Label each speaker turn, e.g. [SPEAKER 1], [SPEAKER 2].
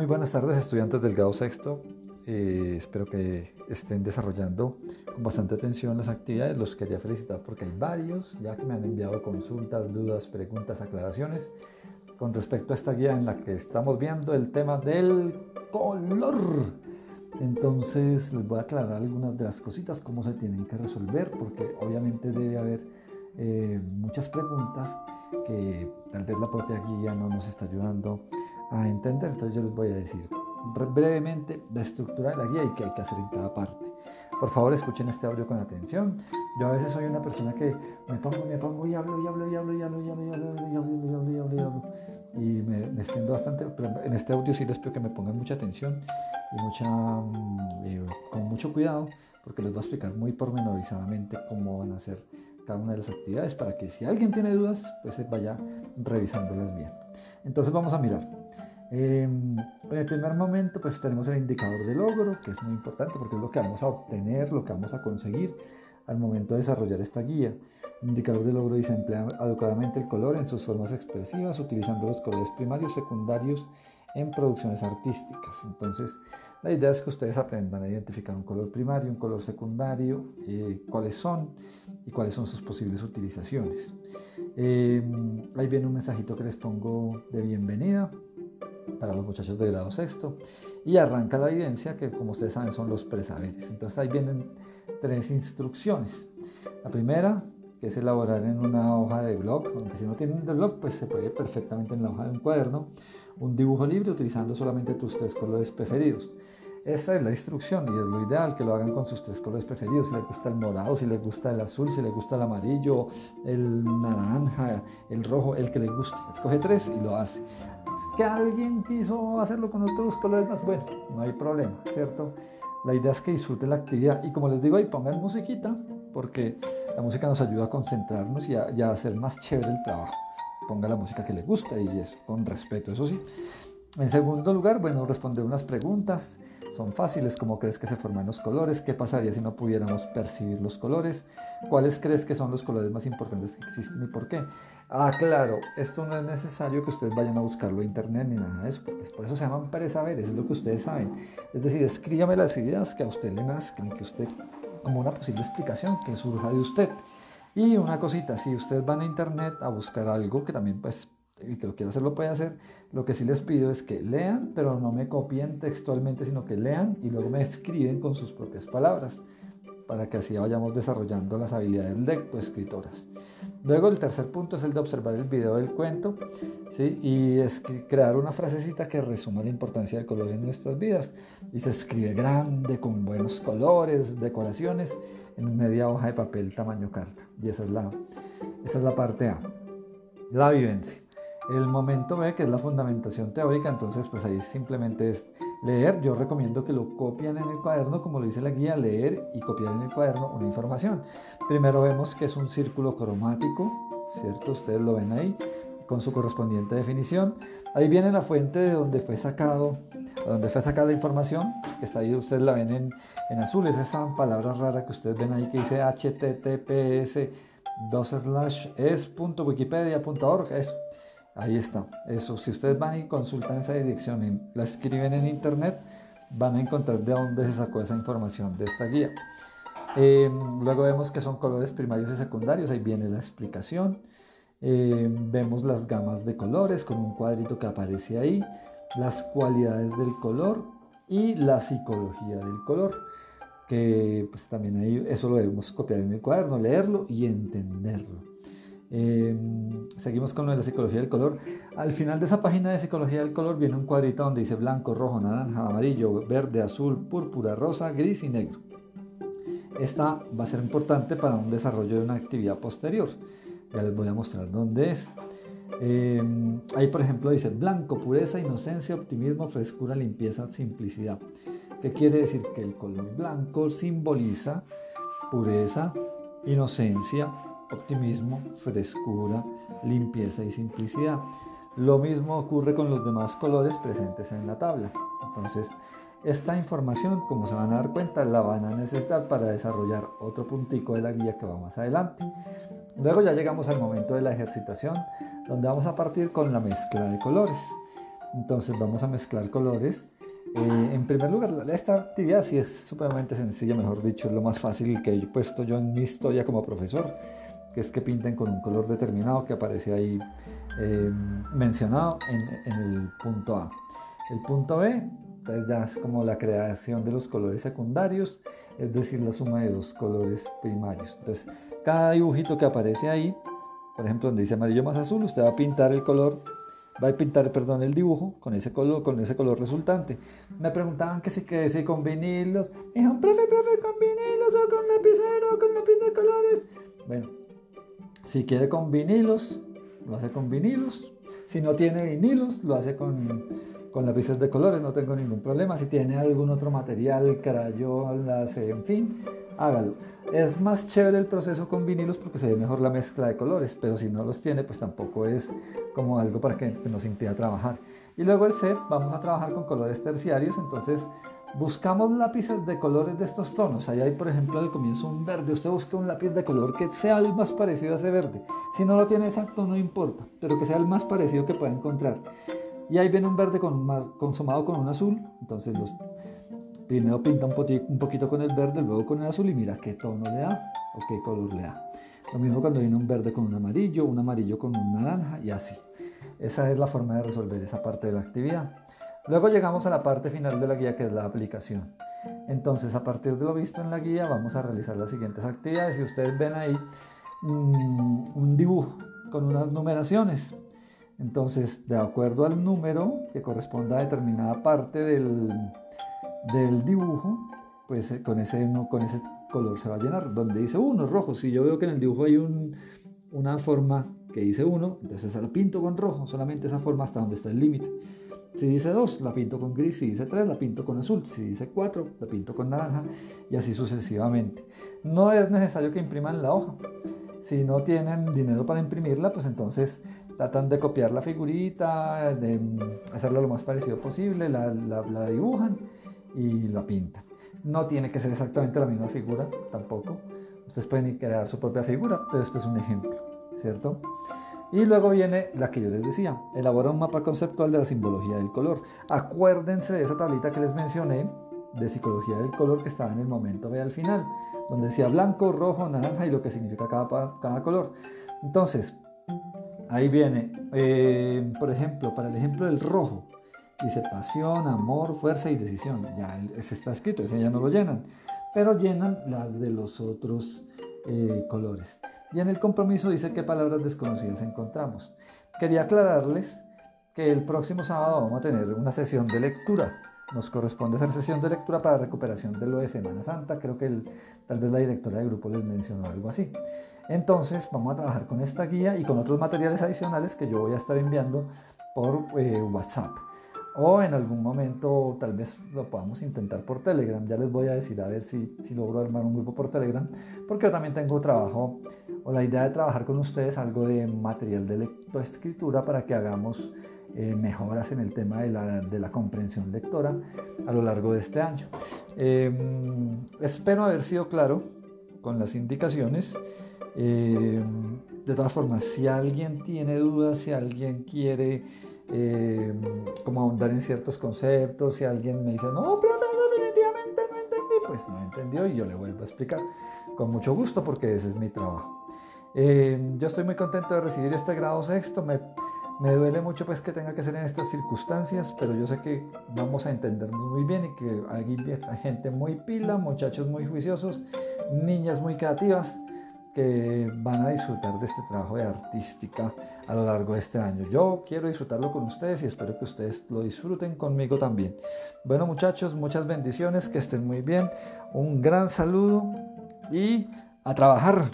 [SPEAKER 1] Muy buenas tardes estudiantes del grado sexto. Eh, espero que estén desarrollando con bastante atención las actividades. Los quería felicitar porque hay varios ya que me han enviado consultas, dudas, preguntas, aclaraciones con respecto a esta guía en la que estamos viendo el tema del color. Entonces les voy a aclarar algunas de las cositas, cómo se tienen que resolver, porque obviamente debe haber eh, muchas preguntas que tal vez la propia guía no nos está ayudando a entender. Entonces yo les voy a decir brevemente la estructura de la guía y qué hay que hacer en cada parte. Por favor, escuchen este audio con atención. Yo a veces soy una persona que me pongo, me pongo y hablo y hablo y hablo y hablo y hablo y hablo y hablo y hablo y hablo y hablo y me, extiendo bastante, pero en este audio sí les pido que me pongan mucha atención y mucha, con mucho cuidado porque les voy a explicar muy pormenorizadamente cómo van a hacer cada una de las actividades para que si alguien tiene dudas, pues vaya revisándolas bien. Entonces vamos a mirar. En el primer momento pues tenemos el indicador de logro, que es muy importante porque es lo que vamos a obtener, lo que vamos a conseguir al momento de desarrollar esta guía. El indicador de logro dice emplea adecuadamente el color en sus formas expresivas, utilizando los colores primarios, secundarios en producciones artísticas. Entonces, la idea es que ustedes aprendan a identificar un color primario, un color secundario, eh, cuáles son y cuáles son sus posibles utilizaciones. Eh, ahí viene un mensajito que les pongo de bienvenida para los muchachos de grado sexto y arranca la evidencia que como ustedes saben son los presaberes. Entonces ahí vienen tres instrucciones. La primera, que es elaborar en una hoja de blog, aunque si no tienen de blog, pues se puede perfectamente en la hoja de un cuaderno, un dibujo libre utilizando solamente tus tres colores preferidos. Esta es la instrucción y es lo ideal que lo hagan con sus tres colores preferidos. Si les gusta el morado, si les gusta el azul, si les gusta el amarillo, el naranja, el rojo, el que les guste. Escoge tres y lo hace. Que alguien quiso hacerlo con otros colores más, bueno, no hay problema, ¿cierto? La idea es que disfruten la actividad y como les digo ahí pongan musiquita porque la música nos ayuda a concentrarnos y a, a hacer más chévere el trabajo. Ponga la música que le gusta y es con respeto, eso sí. En segundo lugar, bueno, responder unas preguntas. Son fáciles, ¿cómo crees que se forman los colores? ¿Qué pasaría si no pudiéramos percibir los colores? ¿Cuáles crees que son los colores más importantes que existen y por qué? Ah, claro, esto no es necesario que ustedes vayan a buscarlo en internet ni nada de eso, por eso se llaman presaberes, es lo que ustedes saben. Es decir, escríbame las ideas que a usted le nazcan, que usted, como una posible explicación que surja de usted. Y una cosita, si ustedes van a internet a buscar algo que también pues y que lo quiera hacer lo puede hacer. Lo que sí les pido es que lean, pero no me copien textualmente, sino que lean y luego me escriben con sus propias palabras, para que así vayamos desarrollando las habilidades lectoescritoras. Luego el tercer punto es el de observar el video del cuento ¿sí? y es crear una frasecita que resuma la importancia del color en nuestras vidas. Y se escribe grande, con buenos colores, decoraciones, en media hoja de papel tamaño carta. Y esa es la, esa es la parte A, la vivencia el momento B, que es la fundamentación teórica, entonces pues ahí simplemente es leer. Yo recomiendo que lo copian en el cuaderno, como lo dice la guía, leer y copiar en el cuaderno una información. Primero vemos que es un círculo cromático, ¿cierto? Ustedes lo ven ahí con su correspondiente definición. Ahí viene la fuente de donde fue sacado, donde fue sacada la información, que está ahí, ustedes la ven en, en azul, es esa palabra rara que ustedes ven ahí que dice https 2 slash es.wikipedia.org, eso. Ahí está. Eso, si ustedes van y consultan esa dirección, la escriben en internet, van a encontrar de dónde se sacó esa información de esta guía. Em, luego vemos que son colores primarios y secundarios, ahí viene la explicación. Em, vemos las gamas de colores con un cuadrito que aparece ahí, las cualidades del color y la psicología del color, que pues también ahí eso lo debemos copiar en el cuaderno, leerlo y entenderlo. Em, seguimos con lo de la psicología del color. Al final de esa página de psicología del color viene un cuadrito donde dice blanco, rojo, naranja, amarillo, verde, azul, púrpura, rosa, gris y negro. Esta va a ser importante para un desarrollo de una actividad posterior. Ya les voy a mostrar dónde es. Em, ahí, por ejemplo, dice blanco, pureza, inocencia, optimismo, frescura, limpieza, simplicidad. ¿Qué quiere decir? Que el color blanco simboliza pureza, inocencia, optimismo, frescura, limpieza y simplicidad. Lo mismo ocurre con los demás colores presentes en la tabla. Entonces, esta información, como se van a dar cuenta, la van a necesitar para desarrollar otro puntico de la guía que va más adelante. Luego ya llegamos al momento de la ejercitación, donde vamos a partir con la mezcla de colores. Entonces vamos a mezclar colores. Eh, en primer lugar, esta actividad sí es supremamente sencilla, mejor dicho, es lo más fácil que he puesto yo en mi historia como profesor, que es que pinten con un color determinado que aparece ahí eh, mencionado en, el punto A. El punto B, entonces ya es como la creación de los colores secundarios, es decir, la suma de dos colores primarios. Entonces, cada dibujito que aparece ahí, por ejemplo, donde dice amarillo más azul, usted va a pintar el color va a pintar, perdón, el dibujo con ese color, con ese color resultante. Me preguntaban que si, que si con vinilos. Me dijeron, profe, profe, con vinilos o con lapicero con lápiz de colores. Bueno, si quiere con vinilos, lo hace con vinilos. Si no tiene vinilos, lo hace con, con lápices de colores, no tengo ningún problema. Si tiene algún otro material, crayolas, en fin, hágalo. Es más chévere el proceso con vinilos porque se ve mejor la mezcla de colores, pero si no los tiene, pues tampoco es como algo para que nos impida trabajar. Y luego el C, vamos a trabajar con colores terciarios, entonces buscamos lápices de colores de estos tonos. Ahí hay, por ejemplo, al comienzo un verde. Usted busca un lápiz de color que sea el más parecido a ese verde. Si no lo tiene exacto, no importa, pero que sea el más parecido que pueda encontrar. Y ahí viene un verde con más, consumado con un azul. Entonces los Primero pinta un, un poquito con el verde, luego con el azul y mira qué tono le da o qué color le da. Lo mismo cuando viene un verde con un amarillo, un amarillo con un naranja y así. Esa es la forma de resolver esa parte de la actividad. Luego llegamos a la parte final de la guía que es la aplicación. Entonces a partir de lo visto en la guía vamos a realizar las siguientes actividades y ustedes ven ahí mm, un dibujo con unas numeraciones. Entonces de acuerdo al número que corresponda a determinada parte del, del dibujo, pues eh, con ese, con ese color se va a llenar. Donde dice 1, rojo, si yo veo que en el dibujo hay un, una forma que dice 1, entonces la pinto con rojo, solamente esa forma hasta donde está el límite. Si dice 2, la pinto con gris, si dice 3, la pinto con azul, si dice 4, la pinto con naranja y así sucesivamente. No es necesario que impriman la hoja. Si no tienen dinero para imprimirla, pues entonces tratan de copiar la figurita, de hacerla lo más parecido posible, la dibujan y la pintan. No tiene que ser exactamente la misma figura tampoco. Ustedes pueden crear su propia figura, pero este es un ejemplo, ¿cierto? Y luego viene la que yo les decía, elabora un mapa conceptual de la simbología del color. Acuérdense de esa tablita que les mencioné de psicología del color que estaba en el momento B al final, donde decía blanco, rojo, naranja y lo que significa cada, cada color. Entonces, ahí viene, eh, por ejemplo, para el ejemplo del rojo, Dice pasión, amor, fuerza y decisión. Ya ese está escrito, ese ya no lo llenan. Pero llenan las de los otros eh, colores. Y en el compromiso dice qué palabras desconocidas encontramos. Quería aclararles que el próximo sábado vamos a tener una sesión de lectura. Nos corresponde hacer sesión de lectura para recuperación de lo de Semana Santa. Creo que tal vez la directora del grupo les mencionó algo así. Entonces vamos a trabajar con esta guía y con otros materiales adicionales que yo voy a estar enviando por eh, WhatsApp o en algún momento tal vez lo podamos intentar por Telegram. Ya les voy a decir a ver si, si logro armar un grupo por Telegram, porque yo también tengo trabajo o la idea de trabajar con ustedes algo de material de lectoescritura para que hagamos eh, mejoras en el tema de la, de la, comprensión lectora a lo largo de este año. Em, espero haber sido claro con las indicaciones. Em, de todas formas, si alguien tiene dudas, si alguien quiere eh, como ahondar en ciertos conceptos. Si alguien me dice, no, profe, definitivamente no entendí, pues no entendió y yo le vuelvo a explicar con mucho gusto porque ese es mi trabajo. Eh, yo estoy muy contento de recibir este grado sexto. Me, me duele mucho pues que tenga que ser en estas circunstancias, pero yo sé que vamos a entendernos muy bien y que hay gente muy pila, muchachos muy juiciosos, niñas muy creativas que van a disfrutar de este trabajo de artística a lo largo de este año. Yo quiero disfrutarlo con ustedes y espero que ustedes lo disfruten conmigo también. Bueno muchachos, muchas bendiciones, que estén muy bien, un gran saludo y a trabajar.